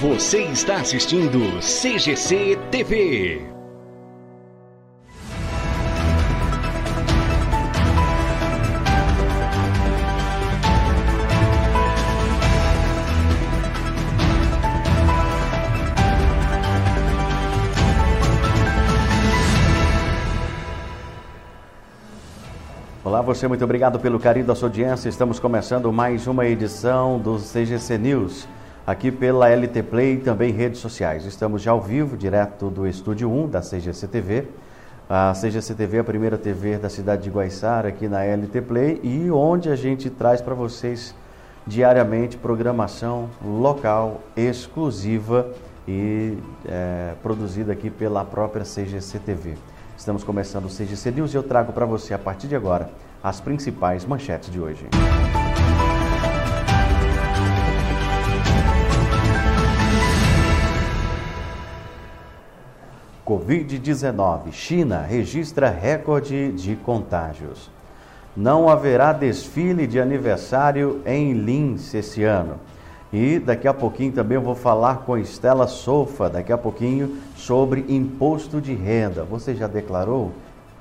Você está assistindo CGC TV. Olá, você, muito obrigado pelo carinho da sua audiência. Estamos começando mais uma edição do CGC News aqui pela LT Play e também redes sociais. Estamos já ao vivo, direto do Estúdio 1 da CGC TV. A CGC TV é a primeira TV da cidade de Guaiçara, aqui na LT Play, e onde a gente traz para vocês diariamente programação local, exclusiva e é, produzida aqui pela própria CGC TV. Estamos começando o CGC News e eu trago para você, a partir de agora, as principais manchetes de hoje. Covid-19. China registra recorde de contágios. Não haverá desfile de aniversário em Linz esse ano. E daqui a pouquinho também eu vou falar com Estela Sofa, daqui a pouquinho, sobre imposto de renda. Você já declarou?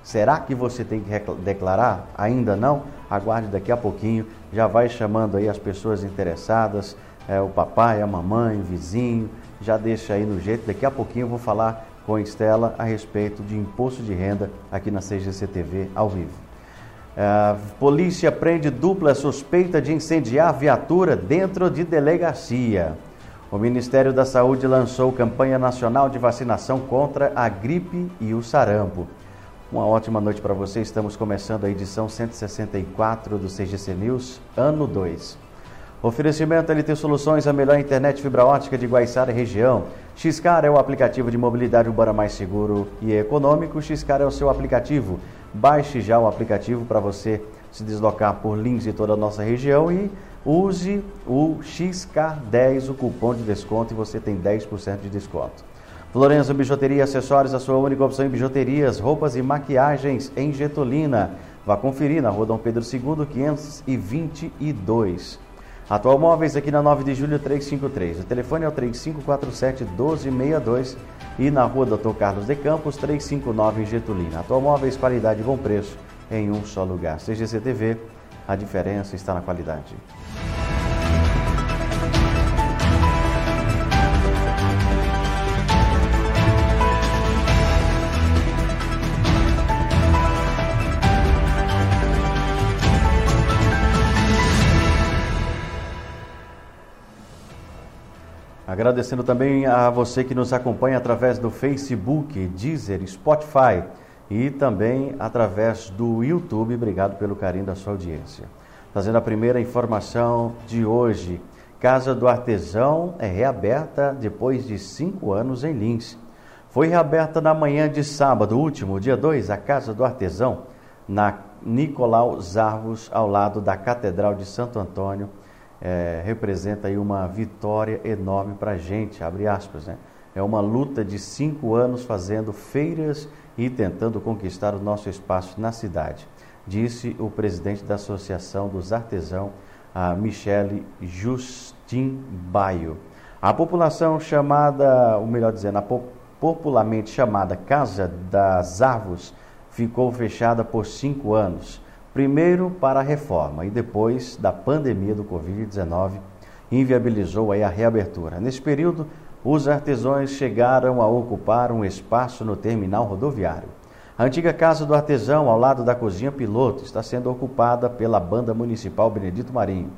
Será que você tem que declarar? Ainda não? Aguarde daqui a pouquinho, já vai chamando aí as pessoas interessadas, é, o papai, a mamãe, o vizinho, já deixa aí no jeito. Daqui a pouquinho eu vou falar com Estela a respeito de imposto de renda aqui na CGC TV ao vivo. Uh, polícia prende dupla suspeita de incendiar viatura dentro de delegacia. O Ministério da Saúde lançou campanha nacional de vacinação contra a gripe e o sarampo. Uma ótima noite para você. Estamos começando a edição 164 do CGC News, ano 2. Oferecimento LT Soluções, a melhor internet fibra ótica de Guaiçara região. Xcar é o aplicativo de mobilidade urbana mais seguro e econômico. Xcar é o seu aplicativo. Baixe já o aplicativo para você se deslocar por Lins e toda a nossa região e use o XK10, o cupom de desconto, e você tem 10% de desconto. Florenzo Bijuteria Acessórios, a sua única opção em bijuterias, roupas e maquiagens em Getulina. Vá conferir na rua Dom Pedro II, 522. Atual Móveis aqui na 9 de julho 353. O telefone é o 3547 1262 e na rua Dr. Carlos de Campos 359 em Getulina. Atual Móveis, qualidade e bom preço em um só lugar. CGC TV, a diferença está na qualidade. Agradecendo também a você que nos acompanha através do Facebook, Deezer, Spotify e também através do YouTube. Obrigado pelo carinho da sua audiência. Fazendo a primeira informação de hoje. Casa do Artesão é reaberta depois de cinco anos em Lins. Foi reaberta na manhã de sábado, último, dia 2, a Casa do Artesão, na Nicolau Zarvos, ao lado da Catedral de Santo Antônio é, representa aí uma vitória enorme para a gente, abre aspas, né? É uma luta de cinco anos fazendo feiras e tentando conquistar o nosso espaço na cidade, disse o presidente da Associação dos Artesãos, a Michele Justin Baio. A população chamada, ou melhor dizendo, a popularmente chamada Casa das Árvores, ficou fechada por cinco anos primeiro para a reforma e depois da pandemia do Covid-19 inviabilizou a reabertura. Nesse período, os artesãos chegaram a ocupar um espaço no terminal rodoviário. A antiga casa do artesão, ao lado da cozinha piloto, está sendo ocupada pela Banda Municipal Benedito Marinho.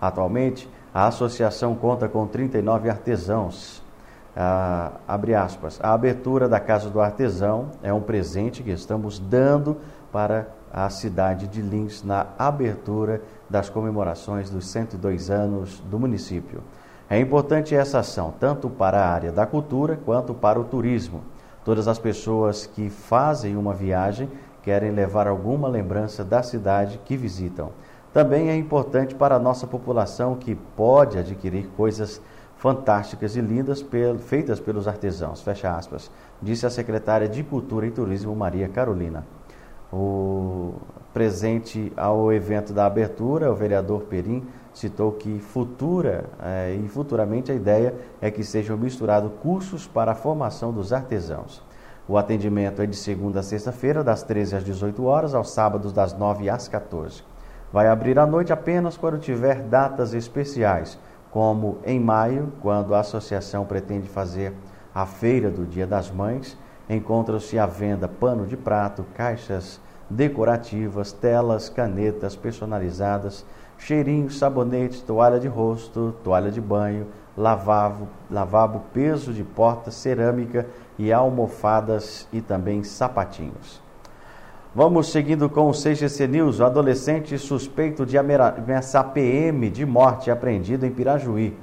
Atualmente, a associação conta com 39 artesãos. Ah, abre aspas. A abertura da Casa do Artesão é um presente que estamos dando para a cidade de Lins na abertura das comemorações dos 102 anos do município. É importante essa ação, tanto para a área da cultura quanto para o turismo. Todas as pessoas que fazem uma viagem querem levar alguma lembrança da cidade que visitam. Também é importante para a nossa população que pode adquirir coisas fantásticas e lindas feitas pelos artesãos, fecha aspas, disse a secretária de Cultura e Turismo Maria Carolina. O, presente ao evento da abertura, o vereador Perim citou que futura eh, e futuramente a ideia é que sejam misturados cursos para a formação dos artesãos. O atendimento é de segunda a sexta-feira, das 13 às 18 horas, aos sábados das 9 às 14. Vai abrir à noite apenas quando tiver datas especiais, como em maio, quando a associação pretende fazer a feira do Dia das Mães, encontram-se à venda pano de prato, caixas decorativas, telas, canetas personalizadas, cheirinhos, sabonetes, toalha de rosto, toalha de banho, lavabo, lavabo, peso de porta, cerâmica e almofadas e também sapatinhos. Vamos seguindo com o CGC News. O adolescente suspeito de ameaçar PM de morte apreendido em Pirajuí.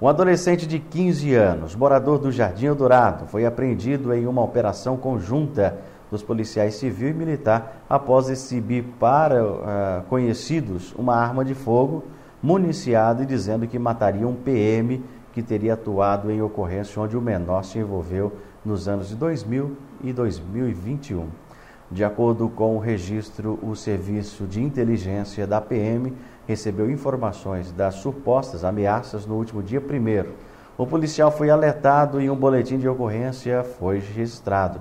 Um adolescente de 15 anos, morador do Jardim Eldorado, foi apreendido em uma operação conjunta dos policiais civil e militar após exibir para uh, conhecidos uma arma de fogo municiada e dizendo que mataria um PM que teria atuado em ocorrência onde o menor se envolveu nos anos de 2000 e 2021. De acordo com o registro, o Serviço de Inteligência da PM recebeu informações das supostas ameaças no último dia 1. O policial foi alertado e um boletim de ocorrência foi registrado.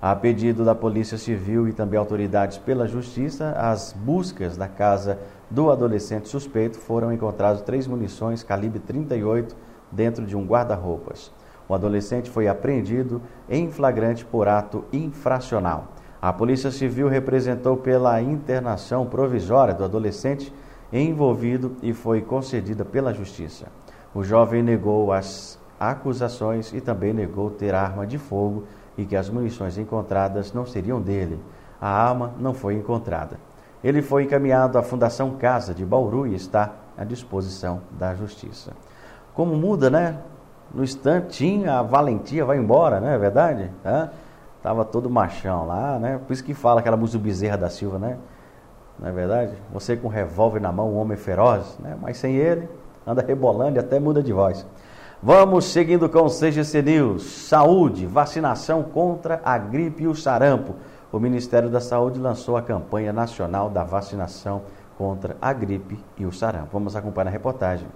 A pedido da Polícia Civil e também autoridades pela Justiça, as buscas na casa do adolescente suspeito foram encontradas três munições calibre 38 dentro de um guarda-roupas. O adolescente foi apreendido em flagrante por ato infracional. A Polícia Civil representou pela internação provisória do adolescente envolvido e foi concedida pela Justiça. O jovem negou as acusações e também negou ter arma de fogo e que as munições encontradas não seriam dele. A arma não foi encontrada. Ele foi encaminhado à Fundação Casa de Bauru e está à disposição da Justiça. Como muda, né? No instantinho a valentia vai embora, não é verdade? Hã? Tava todo machão lá, né? Por isso que fala aquela música Bezerra da Silva, né? Não é verdade? Você com um revólver na mão, um homem feroz, né? Mas sem ele, anda rebolando e até muda de voz. Vamos seguindo com o CGC News. Saúde, vacinação contra a gripe e o sarampo. O Ministério da Saúde lançou a campanha nacional da vacinação contra a gripe e o sarampo. Vamos acompanhar a reportagem.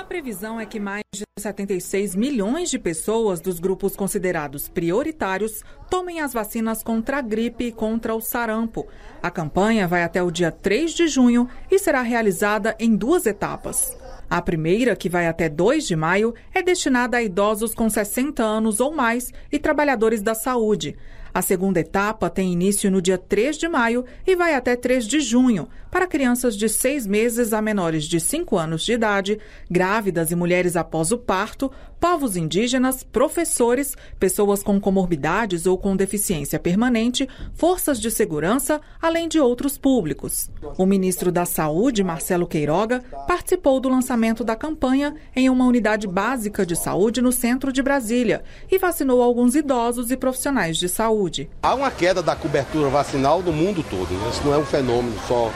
A previsão é que mais de 76 milhões de pessoas dos grupos considerados prioritários tomem as vacinas contra a gripe e contra o sarampo. A campanha vai até o dia 3 de junho e será realizada em duas etapas. A primeira, que vai até 2 de maio, é destinada a idosos com 60 anos ou mais e trabalhadores da saúde. A segunda etapa tem início no dia 3 de maio e vai até 3 de junho, para crianças de 6 meses a menores de 5 anos de idade, grávidas e mulheres após o parto, povos indígenas, professores, pessoas com comorbidades ou com deficiência permanente, forças de segurança, além de outros públicos. O ministro da Saúde, Marcelo Queiroga, participou do lançamento da campanha em uma unidade básica de saúde no centro de Brasília e vacinou alguns idosos e profissionais de saúde. Há uma queda da cobertura vacinal no mundo todo. Né? Isso não é um fenômeno só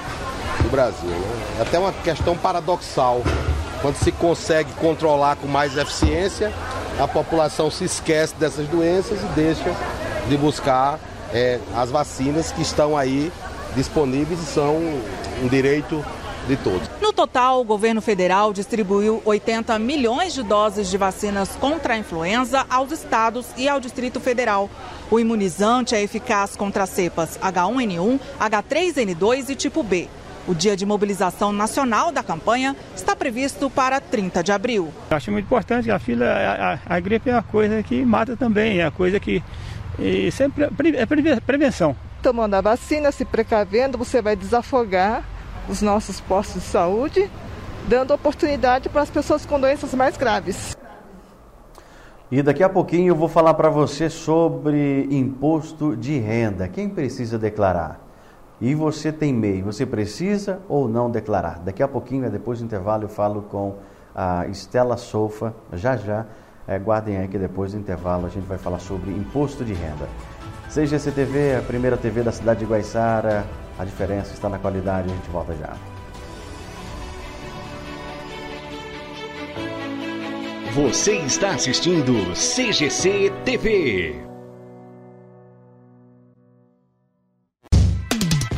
do Brasil. Né? É até uma questão paradoxal quando se consegue controlar com mais eficiência, a população se esquece dessas doenças e deixa de buscar é, as vacinas que estão aí disponíveis e são um direito de todos. No total, o governo federal distribuiu 80 milhões de doses de vacinas contra a influenza aos estados e ao Distrito Federal. O imunizante é eficaz contra as cepas H1N1, H3N2 e tipo B. O dia de mobilização nacional da campanha está previsto para 30 de abril. Eu acho muito importante a fila, a, a, a gripe é uma coisa que mata também, é uma coisa que e sempre é prevenção. Tomando a vacina, se precavendo, você vai desafogar os nossos postos de saúde, dando oportunidade para as pessoas com doenças mais graves. E daqui a pouquinho eu vou falar para você sobre imposto de renda. Quem precisa declarar? E você tem MEI, você precisa ou não declarar? Daqui a pouquinho, depois do intervalo, eu falo com a Estela Sofa, já já. É, guardem aí que depois do intervalo a gente vai falar sobre imposto de renda. CGC TV, a primeira TV da cidade de Guaiçara, a diferença está na qualidade, a gente volta já. Você está assistindo CGC TV.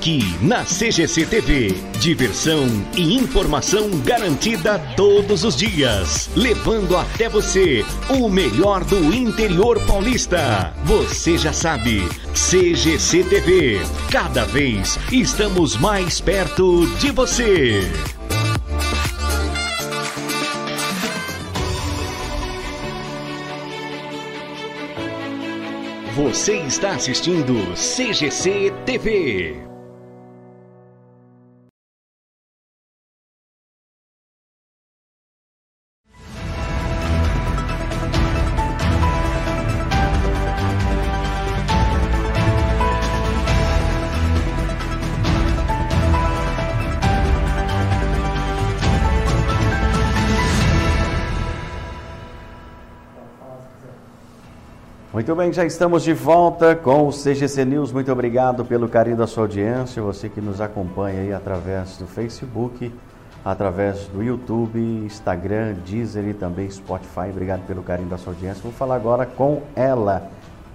Aqui na CGC TV, diversão e informação garantida todos os dias, levando até você o melhor do interior paulista. Você já sabe, CGC TV, cada vez estamos mais perto de você. Você está assistindo CGC TV. Muito bem, já estamos de volta com o CGC News. Muito obrigado pelo carinho da sua audiência, você que nos acompanha aí através do Facebook, através do YouTube, Instagram, Deezer e também Spotify. Obrigado pelo carinho da sua audiência. Vou falar agora com ela,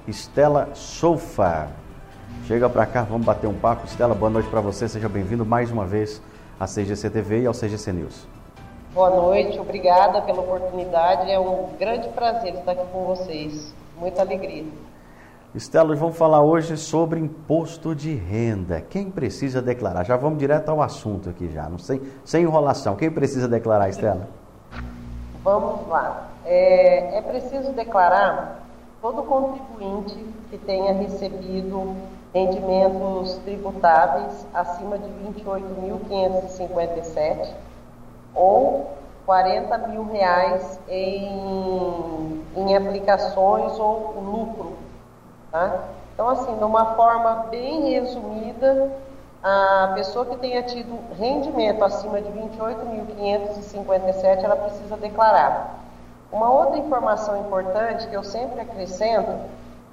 Estela Soufa. Chega para cá, vamos bater um papo. Estela, boa noite para você. Seja bem-vindo mais uma vez à CGC TV e ao CGC News. Boa noite, obrigada pela oportunidade. É um grande prazer estar aqui com vocês muita alegria. Estela, vamos falar hoje sobre imposto de renda. Quem precisa declarar? Já vamos direto ao assunto aqui já, não sei, sem enrolação. Quem precisa declarar, Estela? Vamos lá. É, é preciso declarar todo contribuinte que tenha recebido rendimentos tributáveis acima de 28.557 ou 40 mil reais em, em aplicações ou lucro. Tá? Então, assim, de uma forma bem resumida, a pessoa que tenha tido rendimento acima de 28.557, ela precisa declarar. Uma outra informação importante que eu sempre acrescento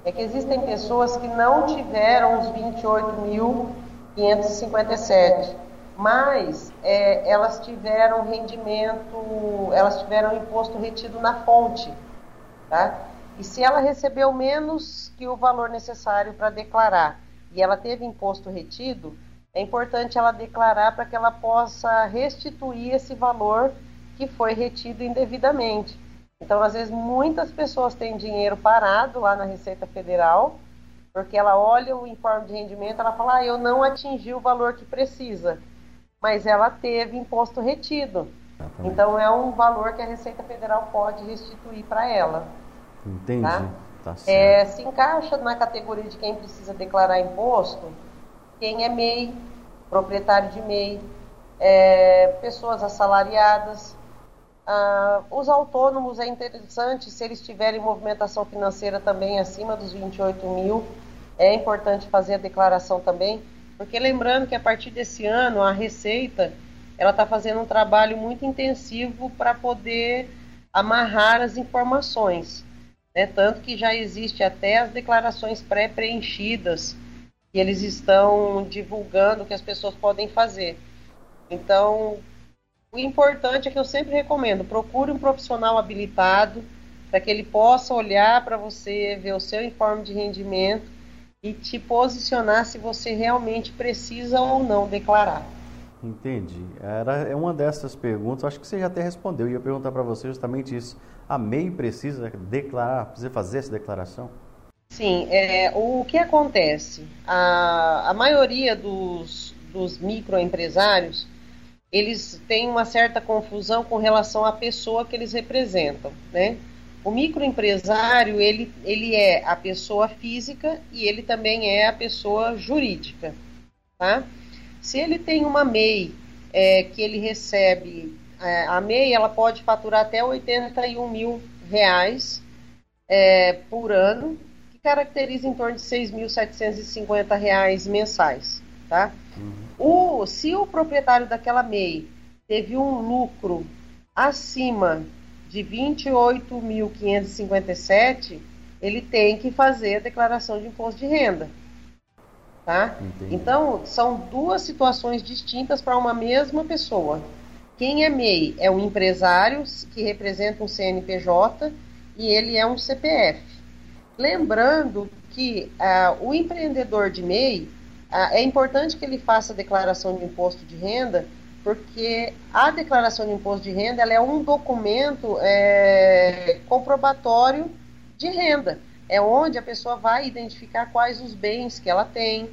é que existem pessoas que não tiveram os 28.557 mas é, elas tiveram rendimento, elas tiveram imposto retido na fonte, tá? E se ela recebeu menos que o valor necessário para declarar e ela teve imposto retido, é importante ela declarar para que ela possa restituir esse valor que foi retido indevidamente. Então, às vezes, muitas pessoas têm dinheiro parado lá na Receita Federal, porque ela olha o informe de rendimento, ela fala, ah, eu não atingi o valor que precisa mas ela teve imposto retido. Exatamente. Então é um valor que a Receita Federal pode restituir para ela. Entendi. Tá? Tá é, se encaixa na categoria de quem precisa declarar imposto, quem é MEI, proprietário de MEI, é, pessoas assalariadas. Ah, os autônomos é interessante, se eles tiverem movimentação financeira também acima dos 28 mil, é importante fazer a declaração também porque lembrando que a partir desse ano a Receita ela está fazendo um trabalho muito intensivo para poder amarrar as informações, né? tanto que já existe até as declarações pré-preenchidas que eles estão divulgando que as pessoas podem fazer. Então, o importante é que eu sempre recomendo, procure um profissional habilitado, para que ele possa olhar para você, ver o seu informe de rendimento e te posicionar se você realmente precisa ou não declarar. Entendi. Era é uma dessas perguntas, acho que você já até respondeu. Eu ia perguntar para você justamente isso. A MEI precisa declarar, precisa fazer essa declaração? Sim, é, o que acontece? A, a maioria dos, dos microempresários, eles têm uma certa confusão com relação à pessoa que eles representam, né? O microempresário, ele, ele é a pessoa física e ele também é a pessoa jurídica, tá? Se ele tem uma MEI é, que ele recebe, é, a MEI ela pode faturar até 81 mil reais é, por ano, que caracteriza em torno de 6.750 reais mensais, tá? Uhum. O, se o proprietário daquela MEI teve um lucro acima de 28.557, ele tem que fazer a declaração de imposto de renda. Tá? Então, são duas situações distintas para uma mesma pessoa. Quem é MEI é um empresário que representa um CNPJ e ele é um CPF. Lembrando que ah, o empreendedor de MEI ah, é importante que ele faça a declaração de imposto de renda, porque a declaração de imposto de renda é um documento é, comprobatório de renda é onde a pessoa vai identificar quais os bens que ela tem,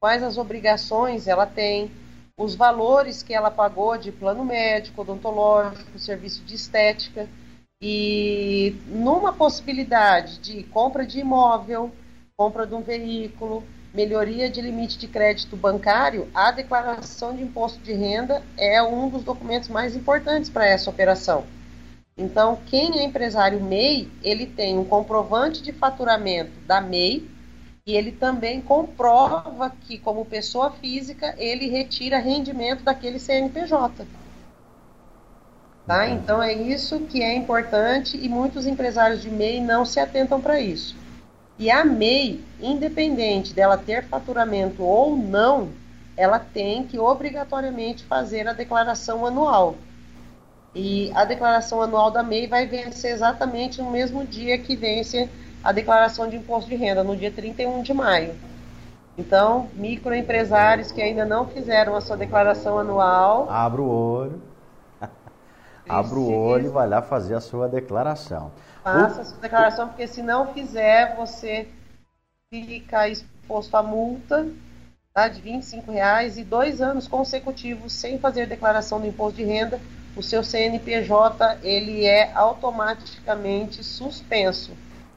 quais as obrigações ela tem, os valores que ela pagou de plano médico, odontológico, serviço de estética. E numa possibilidade de compra de imóvel, compra de um veículo, melhoria de limite de crédito bancário, a declaração de imposto de renda é um dos documentos mais importantes para essa operação. Então, quem é empresário MEI, ele tem um comprovante de faturamento da MEI e ele também comprova que, como pessoa física, ele retira rendimento daquele CNPJ. Tá? Então, é isso que é importante e muitos empresários de MEI não se atentam para isso. E a MEI, independente dela ter faturamento ou não, ela tem que obrigatoriamente fazer a declaração anual. E a declaração anual da MEI vai vencer exatamente no mesmo dia que vence a declaração de imposto de renda, no dia 31 de maio. Então, microempresários que ainda não fizeram a sua declaração anual. Abra o olho. Abra o olho e vai lá fazer a sua declaração. Faça sua declaração, porque se não fizer, você fica exposto à multa tá, de 25 reais e dois anos consecutivos sem fazer declaração do imposto de renda o seu CNPJ ele é automaticamente suspenso.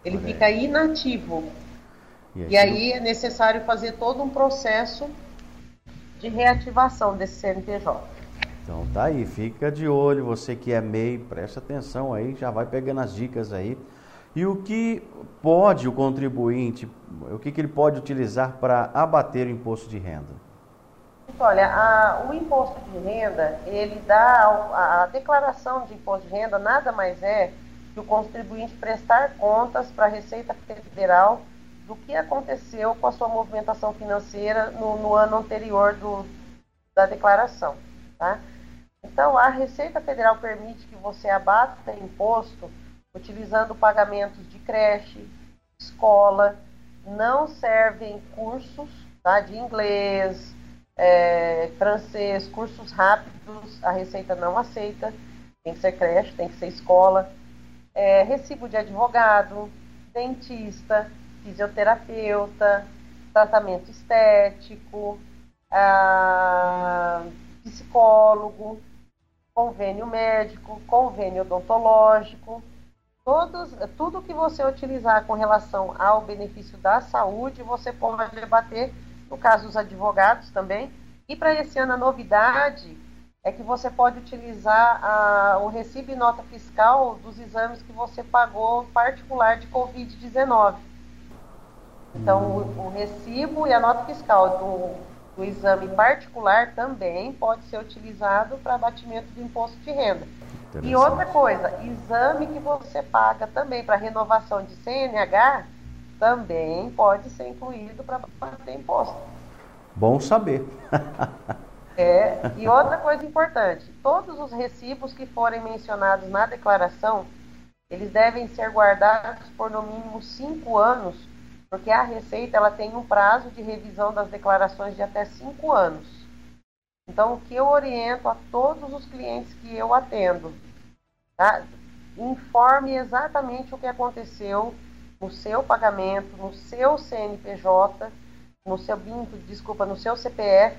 Ele Olha fica aí. inativo. E, e aí é necessário fazer todo um processo de reativação desse CNPJ. Então tá aí, fica de olho, você que é MEI, presta atenção aí, já vai pegando as dicas aí. E o que pode o contribuinte, o que, que ele pode utilizar para abater o imposto de renda? Olha, a, o imposto de renda, ele dá a, a, declaração de imposto de renda nada mais é que o contribuinte prestar contas para a Receita Federal do que aconteceu com a sua movimentação financeira no, no ano anterior do, da declaração, tá? Então, a Receita Federal permite que você abata imposto utilizando pagamentos de creche, escola, não servem cursos tá, de inglês, é, francês, cursos rápidos, a Receita não aceita, tem que ser creche, tem que ser escola, é, recibo de advogado, dentista, fisioterapeuta, tratamento estético, ah, psicólogo, convênio médico, convênio odontológico, todos, tudo que você utilizar com relação ao benefício da saúde, você pode debater no caso dos advogados também. E para esse ano a novidade é que você pode utilizar a, o recibo e nota fiscal dos exames que você pagou particular de Covid-19. Então, o, o, recibo e a nota fiscal do, do exame particular também pode ser utilizado para abatimento do imposto de renda. E outra coisa, exame que você paga também para renovação de CNH também pode ser incluído para bater imposto. Bom saber. é, e outra coisa importante, todos os recibos que forem mencionados na declaração, eles devem ser guardados por no mínimo cinco anos, porque a Receita ela tem um prazo de revisão das declarações de até cinco anos. Então, o que eu oriento a todos os clientes que eu atendo, tá? informe exatamente o que aconteceu no seu pagamento, no seu CNPJ, no seu desculpa, no seu CPF,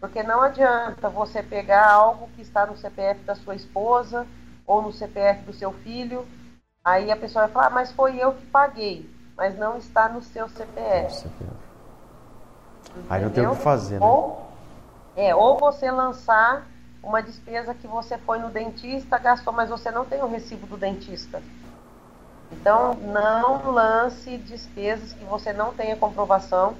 porque não adianta você pegar algo que está no CPF da sua esposa ou no CPF do seu filho, aí a pessoa vai falar, ah, mas foi eu que paguei, mas não está no seu CPF. CPF. Aí não tem o que fazer, né? Ou, é, ou você lançar uma despesa que você foi no dentista, gastou, mas você não tem o recibo do dentista. Então, não lance despesas que você não tenha comprovação,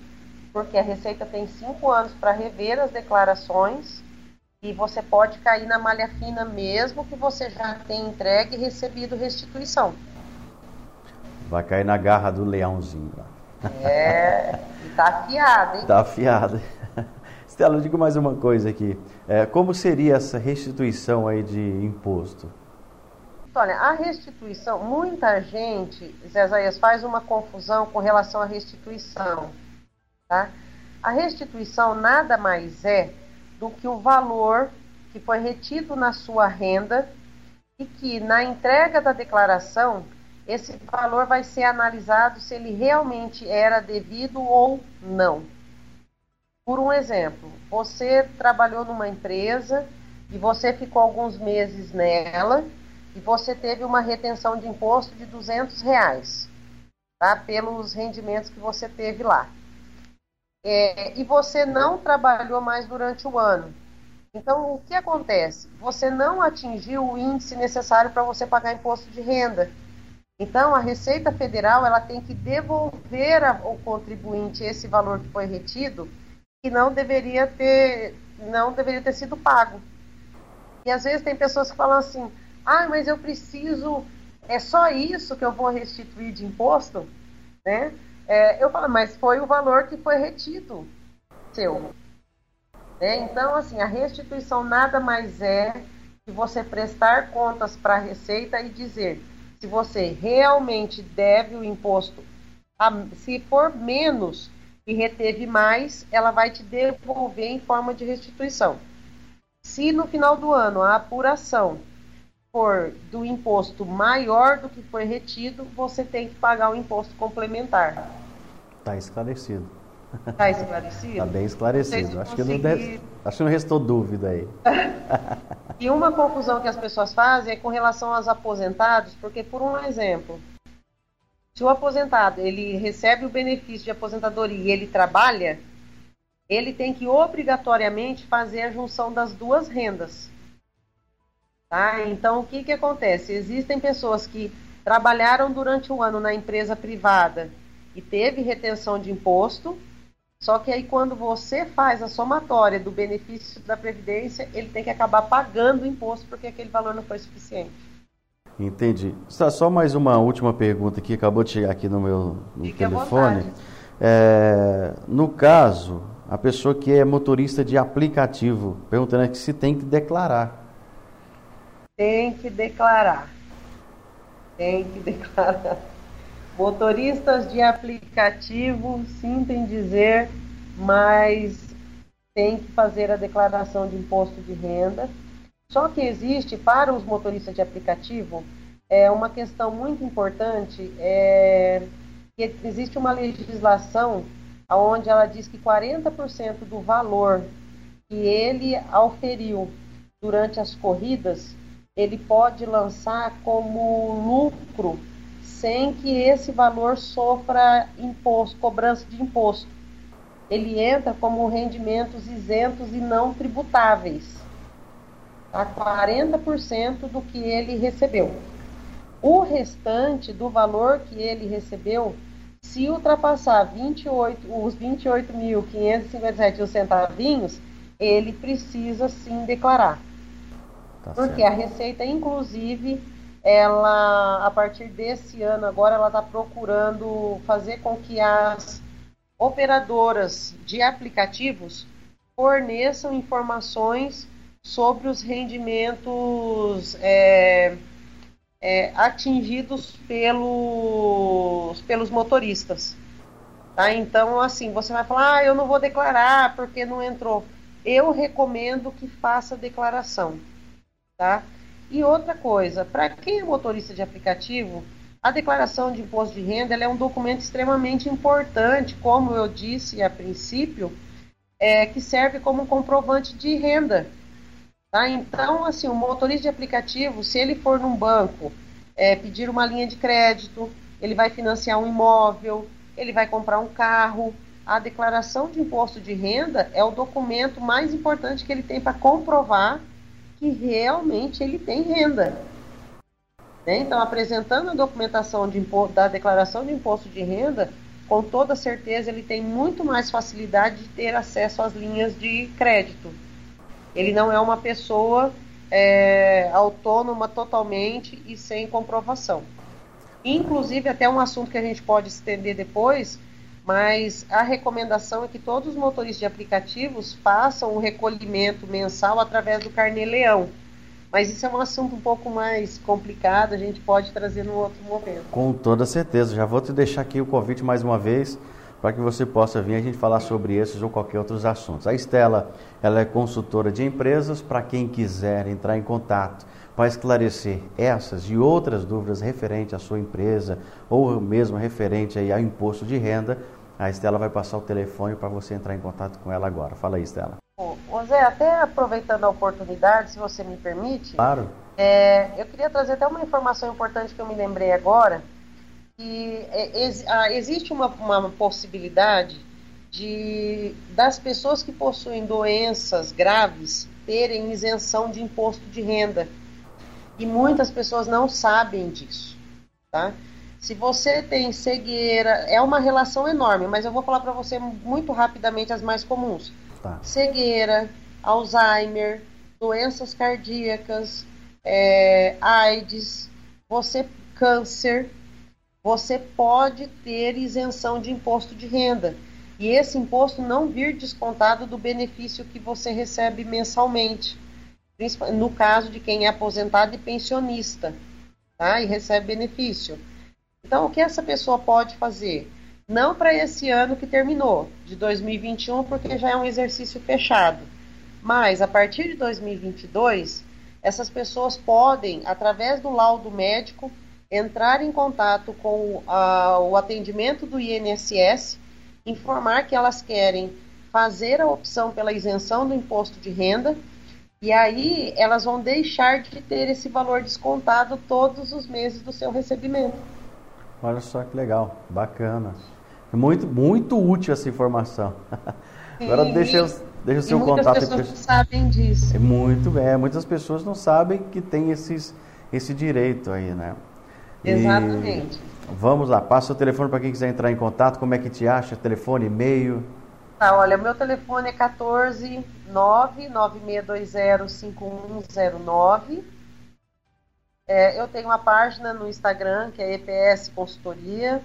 porque a Receita tem cinco anos para rever as declarações e você pode cair na malha fina mesmo que você já tenha entregue e recebido restituição. Vai cair na garra do leãozinho. É, e tá afiado, hein? Tá afiado. Estela, diga mais uma coisa aqui. É, como seria essa restituição aí de imposto? Olha, a restituição, muita gente, Zé faz uma confusão com relação à restituição. Tá? A restituição nada mais é do que o valor que foi retido na sua renda e que na entrega da declaração esse valor vai ser analisado se ele realmente era devido ou não. Por um exemplo, você trabalhou numa empresa e você ficou alguns meses nela e você teve uma retenção de imposto de 200 reais, tá? Pelos rendimentos que você teve lá. É, e você não trabalhou mais durante o ano. Então, o que acontece? Você não atingiu o índice necessário para você pagar imposto de renda. Então, a Receita Federal ela tem que devolver ao contribuinte esse valor que foi retido que não deveria ter, não deveria ter sido pago. E às vezes tem pessoas que falam assim: ah, mas eu preciso, é só isso que eu vou restituir de imposto? Né? É, eu falo, mas foi o valor que foi retido seu. É, então, assim, a restituição nada mais é que você prestar contas para a Receita e dizer se você realmente deve o imposto, se for menos e reteve mais, ela vai te devolver em forma de restituição. Se no final do ano a apuração for do imposto maior do que foi retido, você tem que pagar o imposto complementar. Está esclarecido. Está esclarecido? Está bem esclarecido. Acho, que não deve, acho que não restou dúvida aí. e uma confusão que as pessoas fazem é com relação aos aposentados, porque, por um exemplo, se o aposentado ele recebe o benefício de aposentadoria e ele trabalha, ele tem que obrigatoriamente fazer a junção das duas rendas. Tá? Então, o que, que acontece? Existem pessoas que trabalharam durante o ano na empresa privada e teve retenção de imposto, só que aí quando você faz a somatória do benefício da Previdência, ele tem que acabar pagando o imposto porque aquele valor não foi suficiente. Entendi. Só mais uma última pergunta que acabou de chegar aqui no meu no telefone. É, no caso, a pessoa que é motorista de aplicativo, perguntando aqui se tem que declarar. Tem que declarar. Tem que declarar. Motoristas de aplicativo, sinto em dizer, mas tem que fazer a declaração de imposto de renda. Só que existe para os motoristas de aplicativo é uma questão muito importante, é, que existe uma legislação onde ela diz que 40% do valor que ele auferiu durante as corridas, ele pode lançar como lucro sem que esse valor sofra imposto, cobrança de imposto. Ele entra como rendimentos isentos e não tributáveis a 40% do que ele recebeu. O restante do valor que ele recebeu, se ultrapassar 28, os 28.557 centavinhos, ele precisa sim declarar. Tá Porque certo. a Receita, inclusive, ela, a partir desse ano agora, ela está procurando fazer com que as operadoras de aplicativos forneçam informações sobre os rendimentos é, é, atingidos pelos, pelos motoristas. Tá? Então, assim, você vai falar, ah, eu não vou declarar porque não entrou. Eu recomendo que faça declaração. Tá? E outra coisa, para quem é motorista de aplicativo, a declaração de imposto de renda é um documento extremamente importante, como eu disse a princípio, é, que serve como comprovante de renda. Tá? Então, assim, o motorista de aplicativo, se ele for num banco é, pedir uma linha de crédito, ele vai financiar um imóvel, ele vai comprar um carro, a declaração de imposto de renda é o documento mais importante que ele tem para comprovar que realmente ele tem renda. Né? Então, apresentando a documentação de da declaração de imposto de renda, com toda certeza ele tem muito mais facilidade de ter acesso às linhas de crédito. Ele não é uma pessoa é, autônoma totalmente e sem comprovação. Inclusive, até um assunto que a gente pode estender depois, mas a recomendação é que todos os motoristas de aplicativos façam o recolhimento mensal através do Carnê Leão mas isso é um assunto um pouco mais complicado, a gente pode trazer no outro momento. Com toda certeza. Já vou te deixar aqui o convite mais uma vez para que você possa vir a gente falar sobre esses ou qualquer outros assuntos. A Estela, ela é consultora de empresas para quem quiser entrar em contato para esclarecer essas e outras dúvidas referentes à sua empresa ou mesmo referente aí ao imposto de renda. A Estela vai passar o telefone para você entrar em contato com ela agora. Fala aí, Estela. Ô Zé, até aproveitando a oportunidade, se você me permite, claro. É, eu queria trazer até uma informação importante que eu me lembrei agora, que é, ex, ah, existe uma, uma possibilidade de das pessoas que possuem doenças graves terem isenção de imposto de renda. E muitas pessoas não sabem disso, tá? Se você tem cegueira, é uma relação enorme, mas eu vou falar para você muito rapidamente as mais comuns Tá. Cegueira, Alzheimer, doenças cardíacas, é, AIDS, você câncer, você pode ter isenção de imposto de renda. E esse imposto não vir descontado do benefício que você recebe mensalmente. No caso de quem é aposentado e pensionista, tá? E recebe benefício. Então, o que essa pessoa pode fazer? Não para esse ano que terminou, de 2021, porque já é um exercício fechado. Mas a partir de 2022, essas pessoas podem, através do laudo médico, entrar em contato com a, o atendimento do INSS, informar que elas querem fazer a opção pela isenção do imposto de renda e aí elas vão deixar de ter esse valor descontado todos os meses do seu recebimento. Olha só que legal, bacana. Muito, muito útil essa informação. Sim, Agora deixa eu, deixa o seu muitas contato. Muitas pessoas não sabem disso. É muito bem. É, muitas pessoas não sabem que tem esses, esse direito aí, né? Exatamente. vamos lá, passa o telefone para quem quiser entrar em contato. Como é que te acha? Telefone, e-mail? Tá, olha, meu telefone é 14 99620 5109. É, eu tenho uma página no Instagram que é EPS Consultoria.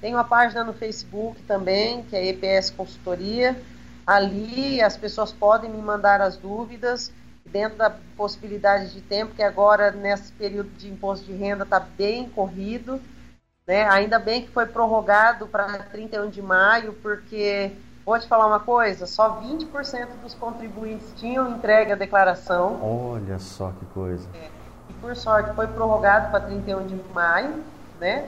Tem uma página no Facebook também, que é EPS Consultoria. Ali as pessoas podem me mandar as dúvidas, dentro da possibilidade de tempo, que agora, nesse período de imposto de renda, está bem corrido. Né? Ainda bem que foi prorrogado para 31 de maio, porque, vou te falar uma coisa, só 20% dos contribuintes tinham entregue a declaração. Olha só que coisa. É, por sorte foi prorrogado para 31 de maio, né?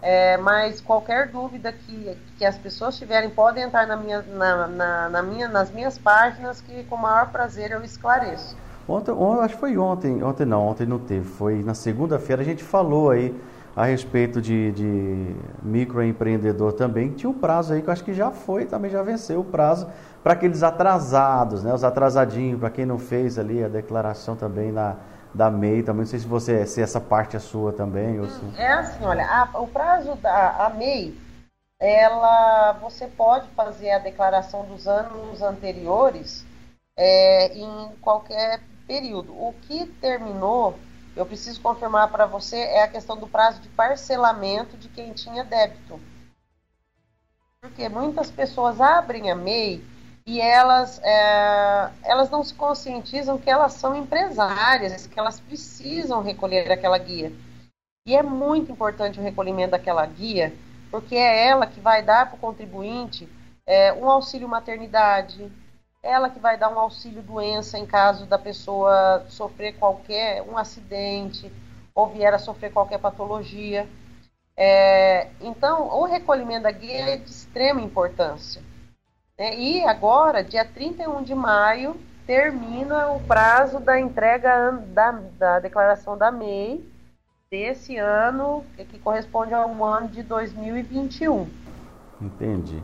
É, mas qualquer dúvida que, que as pessoas tiverem, podem entrar na minha, na, na, na, minha, nas minhas páginas que com o maior prazer eu esclareço. Ontem, ontem, acho que foi ontem, ontem não, ontem não teve, foi na segunda-feira a gente falou aí a respeito de, de microempreendedor também, tinha um prazo aí que eu acho que já foi, também já venceu o prazo para aqueles atrasados, né? Os atrasadinhos, para quem não fez ali a declaração também na, da MEI também. Não sei se você se essa parte é sua também. Ou se... É assim, olha, a, o prazo da a MEI, ela você pode fazer a declaração dos anos anteriores é, em qualquer período. O que terminou, eu preciso confirmar para você, é a questão do prazo de parcelamento de quem tinha débito. Porque muitas pessoas abrem a MEI e elas, é, elas não se conscientizam que elas são empresárias, que elas precisam recolher aquela guia. E é muito importante o recolhimento daquela guia, porque é ela que vai dar para o contribuinte é, um auxílio maternidade, ela que vai dar um auxílio doença em caso da pessoa sofrer qualquer um acidente ou vier a sofrer qualquer patologia. É, então, o recolhimento da guia é de extrema importância. Né? E agora, dia 31 de maio, termina o prazo da entrega da, da declaração da MEI desse ano, que corresponde ao ano de 2021. Entendi.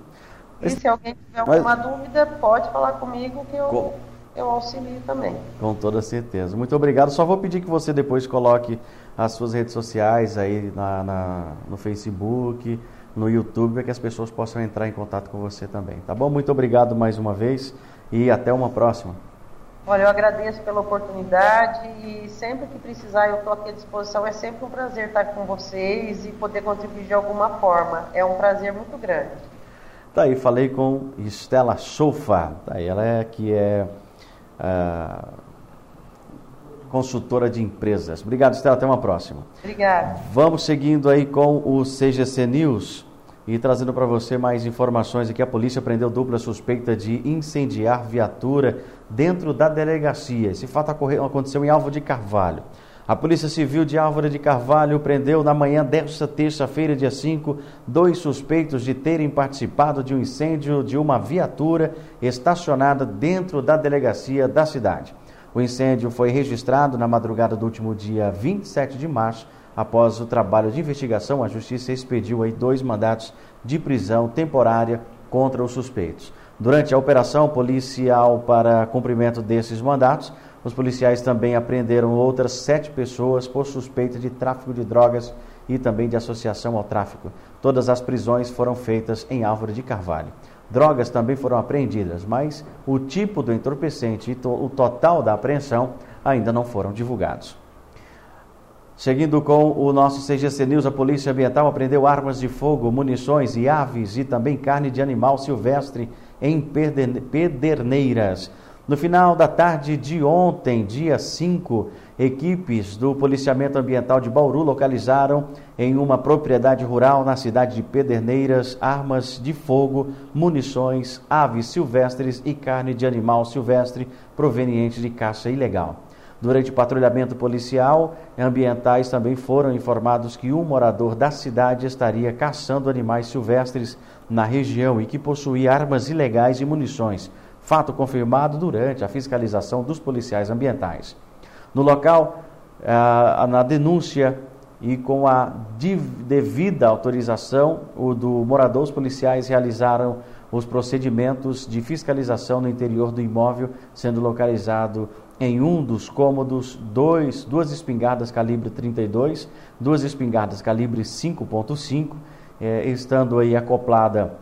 E se alguém tiver alguma Mas... dúvida, pode falar comigo que eu, Com... eu auxilio também. Com toda certeza. Muito obrigado. Só vou pedir que você depois coloque as suas redes sociais aí na, na no Facebook, no YouTube, para que as pessoas possam entrar em contato com você também. Tá bom? Muito obrigado mais uma vez e até uma próxima. Olha, eu agradeço pela oportunidade e sempre que precisar eu estou aqui à disposição. É sempre um prazer estar com vocês e poder contribuir de alguma forma. É um prazer muito grande. Tá aí, falei com Estela Soufa. Tá aí, ela é que é uh, consultora de empresas. Obrigado, Estela. Até uma próxima. Obrigada. Vamos seguindo aí com o CGC News. E trazendo para você mais informações aqui, a polícia prendeu dupla suspeita de incendiar viatura dentro da delegacia. Esse fato aconteceu em Álvaro de Carvalho. A Polícia Civil de Álvaro de Carvalho prendeu na manhã desta terça-feira, dia 5, dois suspeitos de terem participado de um incêndio de uma viatura estacionada dentro da delegacia da cidade. O incêndio foi registrado na madrugada do último dia 27 de março Após o trabalho de investigação, a Justiça expediu aí dois mandatos de prisão temporária contra os suspeitos. Durante a operação policial para cumprimento desses mandatos, os policiais também apreenderam outras sete pessoas por suspeita de tráfico de drogas e também de associação ao tráfico. Todas as prisões foram feitas em Álvaro de Carvalho. Drogas também foram apreendidas, mas o tipo do entorpecente e o total da apreensão ainda não foram divulgados. Seguindo com o nosso CGC News, a Polícia Ambiental apreendeu armas de fogo, munições e aves e também carne de animal silvestre em Pederneiras. No final da tarde de ontem, dia 5, equipes do Policiamento Ambiental de Bauru localizaram em uma propriedade rural na cidade de Pederneiras armas de fogo, munições, aves silvestres e carne de animal silvestre proveniente de caça ilegal. Durante o patrulhamento policial, ambientais também foram informados que um morador da cidade estaria caçando animais silvestres na região e que possuía armas ilegais e munições. Fato confirmado durante a fiscalização dos policiais ambientais. No local, na denúncia e com a devida autorização do morador, os policiais realizaram os procedimentos de fiscalização no interior do imóvel, sendo localizado em um dos cômodos dois, duas espingardas calibre 32, duas espingardas calibre 5.5, é, estando aí acoplada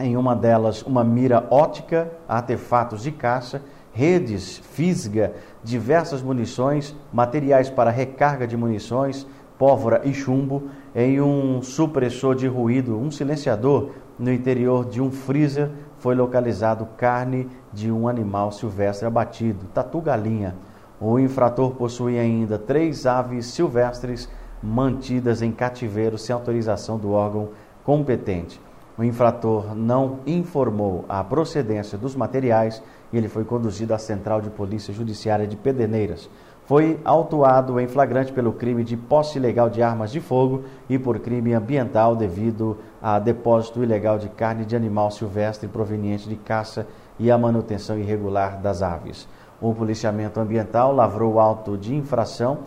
em uma delas uma mira ótica, artefatos de caça, redes, fisga, diversas munições, materiais para recarga de munições, pólvora e chumbo, em um supressor de ruído, um silenciador no interior de um freezer foi localizado carne de um animal silvestre abatido, tatu-galinha. O infrator possuía ainda três aves silvestres mantidas em cativeiro sem autorização do órgão competente. O infrator não informou a procedência dos materiais e ele foi conduzido à Central de Polícia Judiciária de Pederneiras foi autuado em flagrante pelo crime de posse ilegal de armas de fogo e por crime ambiental devido a depósito ilegal de carne de animal silvestre proveniente de caça e a manutenção irregular das aves. O policiamento ambiental lavrou auto de infração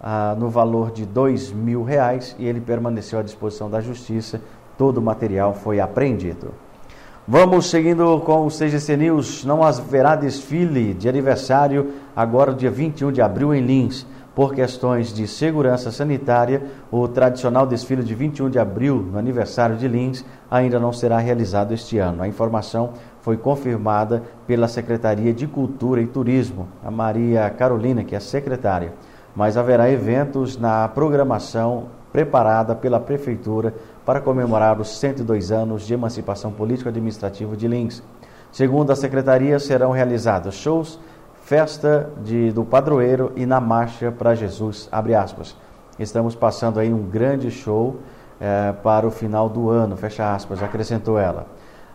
ah, no valor de dois mil reais e ele permaneceu à disposição da justiça. Todo o material foi apreendido. Vamos seguindo com o CGC News. Não haverá desfile de aniversário agora, dia 21 de abril, em Lins. Por questões de segurança sanitária, o tradicional desfile de 21 de abril, no aniversário de Lins, ainda não será realizado este ano. A informação foi confirmada pela Secretaria de Cultura e Turismo, a Maria Carolina, que é secretária. Mas haverá eventos na programação preparada pela Prefeitura para comemorar os 102 anos de emancipação político-administrativa de Lins. Segundo a secretaria, serão realizados shows, festa de, do padroeiro e na marcha para Jesus, estamos passando aí um grande show é, para o final do ano, fecha aspas, acrescentou ela.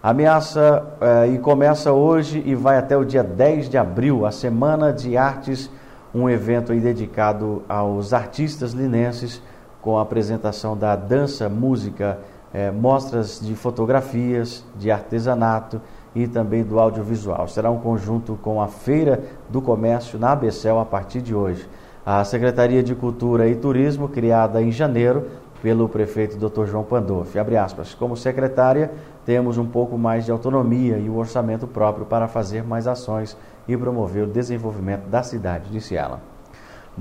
Ameaça é, e começa hoje e vai até o dia 10 de abril, a Semana de Artes, um evento dedicado aos artistas linenses, com a apresentação da dança, música, é, mostras de fotografias, de artesanato e também do audiovisual. Será um conjunto com a Feira do Comércio na ABCEL a partir de hoje. A Secretaria de Cultura e Turismo, criada em janeiro, pelo prefeito Dr. João Pandolfi. Abre aspas. Como secretária, temos um pouco mais de autonomia e o orçamento próprio para fazer mais ações e promover o desenvolvimento da cidade, disse ela.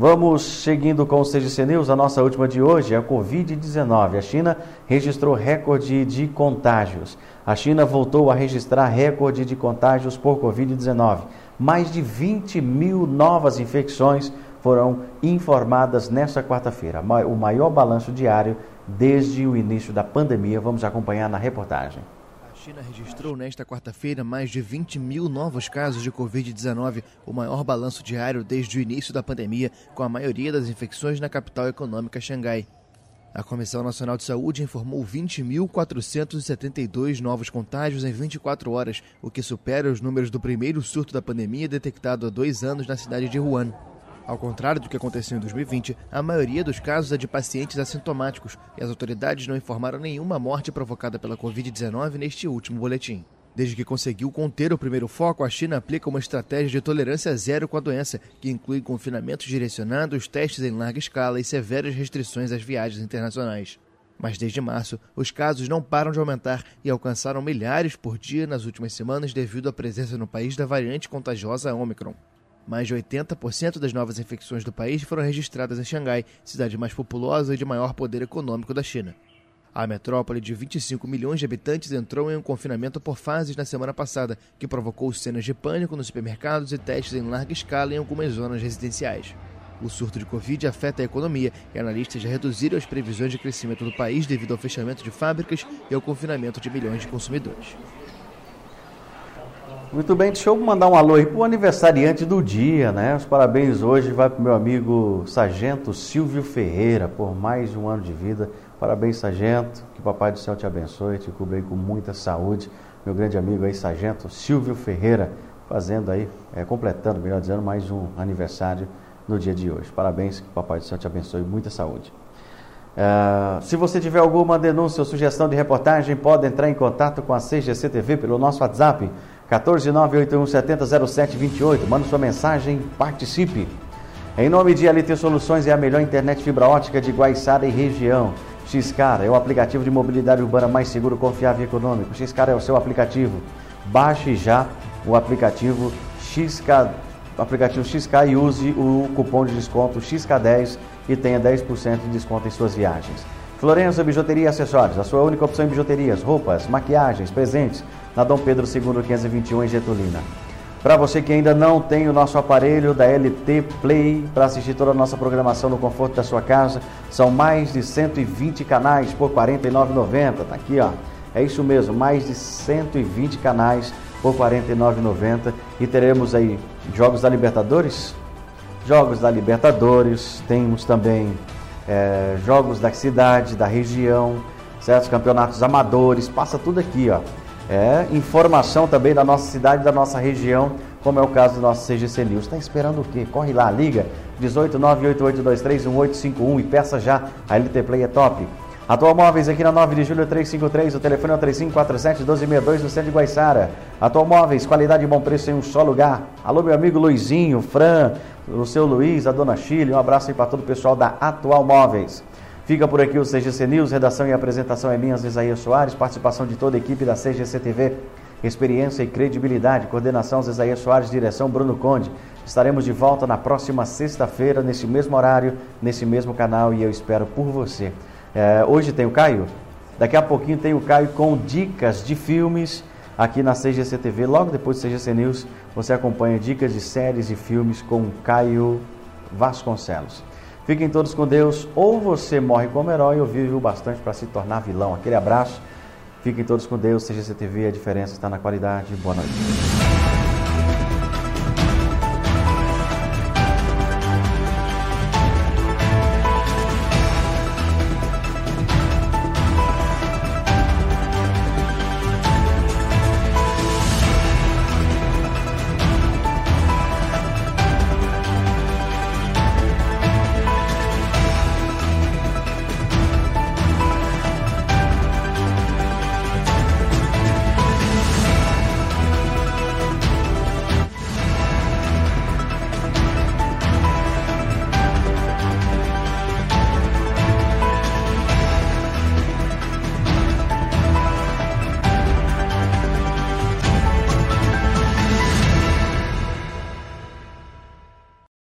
Vamos seguindo com o CGC News. A nossa última de hoje é a Covid-19. A China registrou recorde de contágios. A China voltou a registrar recorde de contágios por Covid-19. Mais de 20 mil novas infecções foram informadas nesta quarta-feira. O maior balanço diário desde o início da pandemia. Vamos acompanhar na reportagem. China registrou nesta quarta-feira mais de 20 mil novos casos de Covid-19, o maior balanço diário desde o início da pandemia, com a maioria das infecções na capital econômica Xangai. A Comissão Nacional de Saúde informou 20.472 novos contágios em 24 horas, o que supera os números do primeiro surto da pandemia detectado há dois anos na cidade de Wuhan. Ao contrário do que aconteceu em 2020, a maioria dos casos é de pacientes assintomáticos e as autoridades não informaram nenhuma morte provocada pela Covid-19 neste último boletim. Desde que conseguiu conter o primeiro foco, a China aplica uma estratégia de tolerância zero com a doença, que inclui confinamentos direcionados, testes em larga escala e severas restrições às viagens internacionais. Mas desde março, os casos não param de aumentar e alcançaram milhares por dia nas últimas semanas devido à presença no país da variante contagiosa Omicron. Mais de 80% das novas infecções do país foram registradas em Xangai, cidade mais populosa e de maior poder econômico da China. A metrópole de 25 milhões de habitantes entrou em um confinamento por fases na semana passada, que provocou cenas de pânico nos supermercados e testes em larga escala em algumas zonas residenciais. O surto de Covid afeta a economia e analistas já reduziram as previsões de crescimento do país devido ao fechamento de fábricas e ao confinamento de milhões de consumidores. Muito bem, deixa eu mandar um alô aí para o aniversariante do dia, né? Os parabéns hoje vai para o meu amigo Sargento Silvio Ferreira, por mais um ano de vida. Parabéns, Sargento, que o Papai do Céu te abençoe, te cubra aí com muita saúde. Meu grande amigo aí, Sargento Silvio Ferreira, fazendo aí, é, completando, melhor dizendo, mais um aniversário no dia de hoje. Parabéns, que o Papai do Céu te abençoe, muita saúde. Uh, se você tiver alguma denúncia ou sugestão de reportagem, pode entrar em contato com a CGC TV pelo nosso WhatsApp 14981700728. Manda sua mensagem, participe. Em nome de LT Soluções é a melhor internet fibra ótica de Guaiçara e região. Xcara é o aplicativo de mobilidade urbana mais seguro, confiável e econômico. Xcara é o seu aplicativo. Baixe já o aplicativo XK, aplicativo XK e use o cupom de desconto XK10 e tenha 10% de desconto em suas viagens. Florença Bijuteria e Acessórios, a sua única opção em bijuterias, roupas, maquiagens, presentes na Dom Pedro II 521 em Getulina. Para você que ainda não tem o nosso aparelho da LT Play para assistir toda a nossa programação no conforto da sua casa, são mais de 120 canais por R$ 49,90. Tá aqui, ó. É isso mesmo, mais de 120 canais por R$ 49,90 e teremos aí jogos da Libertadores, jogos da Libertadores, temos também é, jogos da cidade, da região, certos campeonatos amadores, passa tudo aqui, ó é, informação também da nossa cidade, da nossa região, como é o caso do nosso CGC News. Está esperando o quê? Corre lá, liga 18988231851 e peça já a LT Play é top. Atual Móveis aqui na 9 de julho 353, o telefone é o 3547-1262 no centro de Guaiçara. Atual Móveis, qualidade e bom preço em um só lugar. Alô meu amigo Luizinho, Fran, o seu Luiz, a dona Chile, um abraço aí para todo o pessoal da Atual Móveis. Fica por aqui o CGC News, redação e apresentação é minha, Zezaia Soares, participação de toda a equipe da CGC TV, experiência e credibilidade, coordenação Zezaia Soares, direção Bruno Conde. Estaremos de volta na próxima sexta-feira, nesse mesmo horário, nesse mesmo canal e eu espero por você. É, hoje tem o Caio, daqui a pouquinho tem o Caio com dicas de filmes aqui na CGC TV. Logo depois do CGC News, você acompanha dicas de séries e filmes com o Caio Vasconcelos. Fiquem todos com Deus. Ou você morre como herói ou vive o bastante para se tornar vilão. Aquele abraço. Fiquem todos com Deus. CGC TV, a diferença está na qualidade. Boa noite.